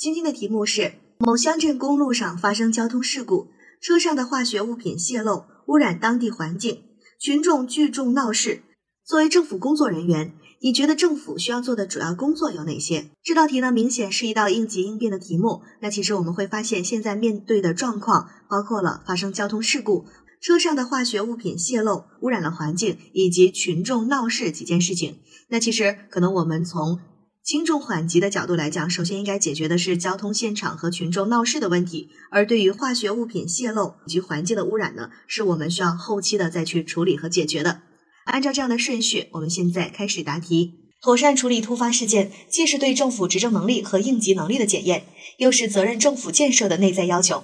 今天的题目是：某乡镇公路上发生交通事故，车上的化学物品泄漏，污染当地环境，群众聚众闹事。作为政府工作人员，你觉得政府需要做的主要工作有哪些？这道题呢，明显是一道应急应变的题目。那其实我们会发现，现在面对的状况包括了发生交通事故、车上的化学物品泄漏，污染了环境，以及群众闹事几件事情。那其实可能我们从轻重缓急的角度来讲，首先应该解决的是交通现场和群众闹事的问题，而对于化学物品泄漏以及环境的污染呢，是我们需要后期的再去处理和解决的。按照这样的顺序，我们现在开始答题。妥善处理突发事件，既是对政府执政能力和应急能力的检验，又是责任政府建设的内在要求。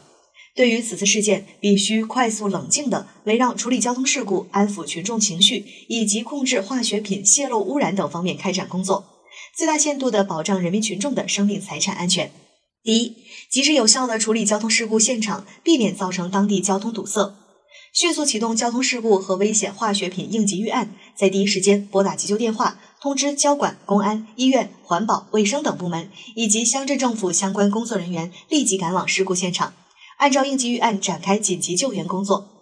对于此次事件，必须快速冷静地围绕处理交通事故、安抚群众情绪以及控制化学品泄漏污染等方面开展工作。最大限度地保障人民群众的生命财产安全。第一，及时有效地处理交通事故现场，避免造成当地交通堵塞。迅速启动交通事故和危险化学品应急预案，在第一时间拨打急救电话，通知交管、公安、医院、环保、卫生等部门以及乡镇政府相关工作人员立即赶往事故现场，按照应急预案展开紧急救援工作。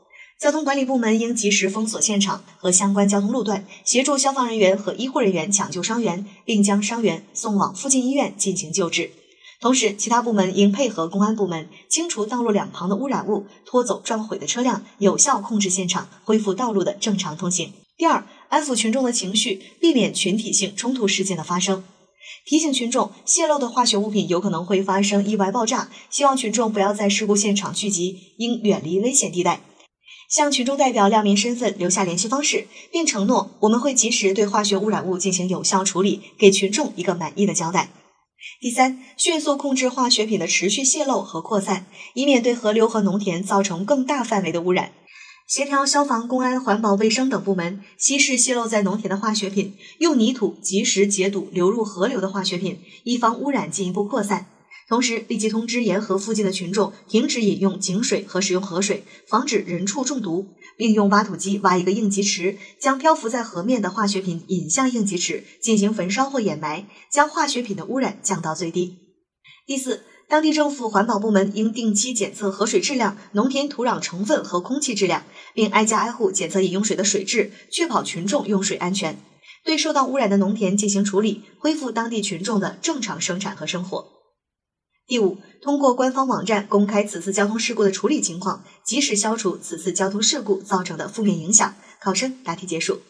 交通管理部门应及时封锁现场和相关交通路段，协助消防人员和医护人员抢救伤员，并将伤员送往附近医院进行救治。同时，其他部门应配合公安部门清除道路两旁的污染物，拖走撞毁的车辆，有效控制现场，恢复道路的正常通行。第二，安抚群众的情绪，避免群体性冲突事件的发生。提醒群众，泄漏的化学物品有可能会发生意外爆炸，希望群众不要在事故现场聚集，应远离危险地带。向群众代表亮明身份，留下联系方式，并承诺我们会及时对化学污染物进行有效处理，给群众一个满意的交代。第三，迅速控制化学品的持续泄漏和扩散，以免对河流和农田造成更大范围的污染。协调消防、公安、环保、卫生等部门稀释泄漏在农田的化学品，用泥土及时解堵流入河流的化学品，以防污染进一步扩散。同时，立即通知沿河附近的群众停止饮用井水和使用河水，防止人畜中毒，并用挖土机挖一个应急池，将漂浮在河面的化学品引向应急池，进行焚烧或掩埋，将化学品的污染降到最低。第四，当地政府环保部门应定期检测河水质量、农田土壤成分和空气质量，并挨家挨户检测饮用水的水质，确保群众用水安全。对受到污染的农田进行处理，恢复当地群众的正常生产和生活。第五，通过官方网站公开此次交通事故的处理情况，及时消除此次交通事故造成的负面影响。考生答题结束。